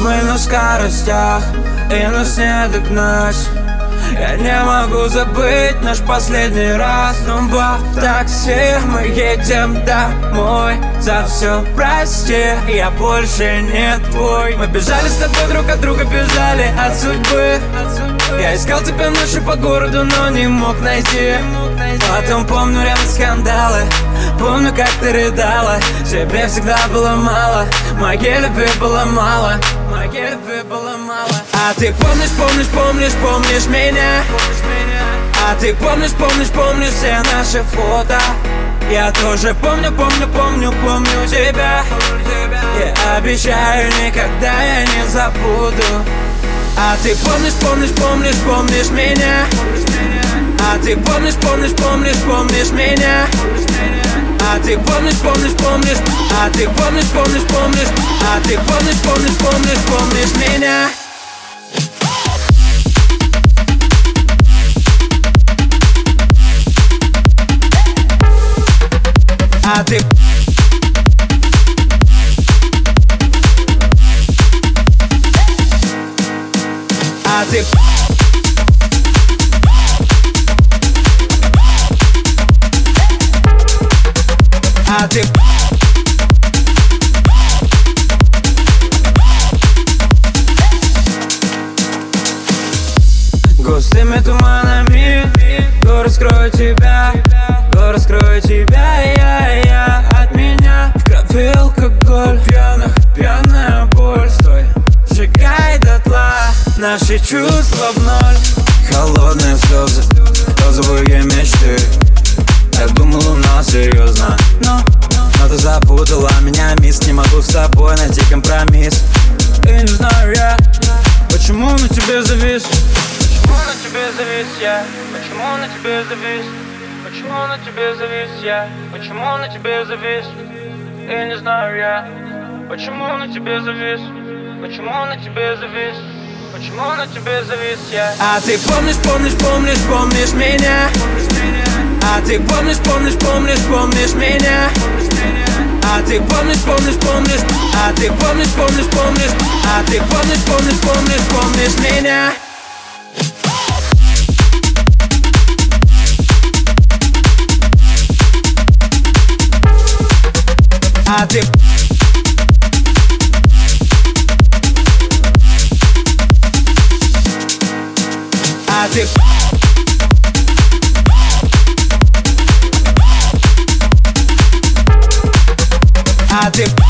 Мы на скоростях и нас не догнать я не могу забыть наш последний раз Снова в такси мы едем домой. За все прости, я больше не твой. Мы бежали с тобой друг от друга, бежали от судьбы. Я искал тебя ночью по городу, но не мог найти. Потом помню рядом скандалы Помню, как ты рыдала. Тебе всегда было мало Моей любви было мало Моей любви было мало А ты помнишь, помнишь, помнишь, помнишь меня А ты помнишь, помнишь, помнишь все наши фото я тоже помню, помню, помню, помню тебя Я обещаю, никогда я не забуду А ты помнишь, помнишь, помнишь, помнишь меня А ты помнишь, помнишь, помнишь, помнишь меня а ты помнишь, помнишь, помнишь А ты помнишь, помнишь, помнишь А ты помнишь, помнишь, помнишь, помнишь меня ты А ты А ты Густыми туманами Город скрою тебя Город скрою тебя я Наши чувства в ноль Холодные слезы Розовые мечты. Я думал у нас серьезно Но, но ты запутала меня, мисс. Не могу с тобой найти компромисс. И не знаю я Почему на тебе завис. Почему на тебе завис я? Почему на тебе завис? Почему на тебе завис я? Почему на тебе завис? И не знаю я Почему на тебе завис? Почему на тебе завис Почему на тебе завис я А ты помнишь, помнишь, помнишь, помнишь меня А ты помнишь, помнишь, помнишь, помнишь меня а ты помнишь, помнишь, помнишь А ты помнишь, помнишь, помнишь А ты помнишь, помнишь, помнишь, помнишь меня А ты А ты А ты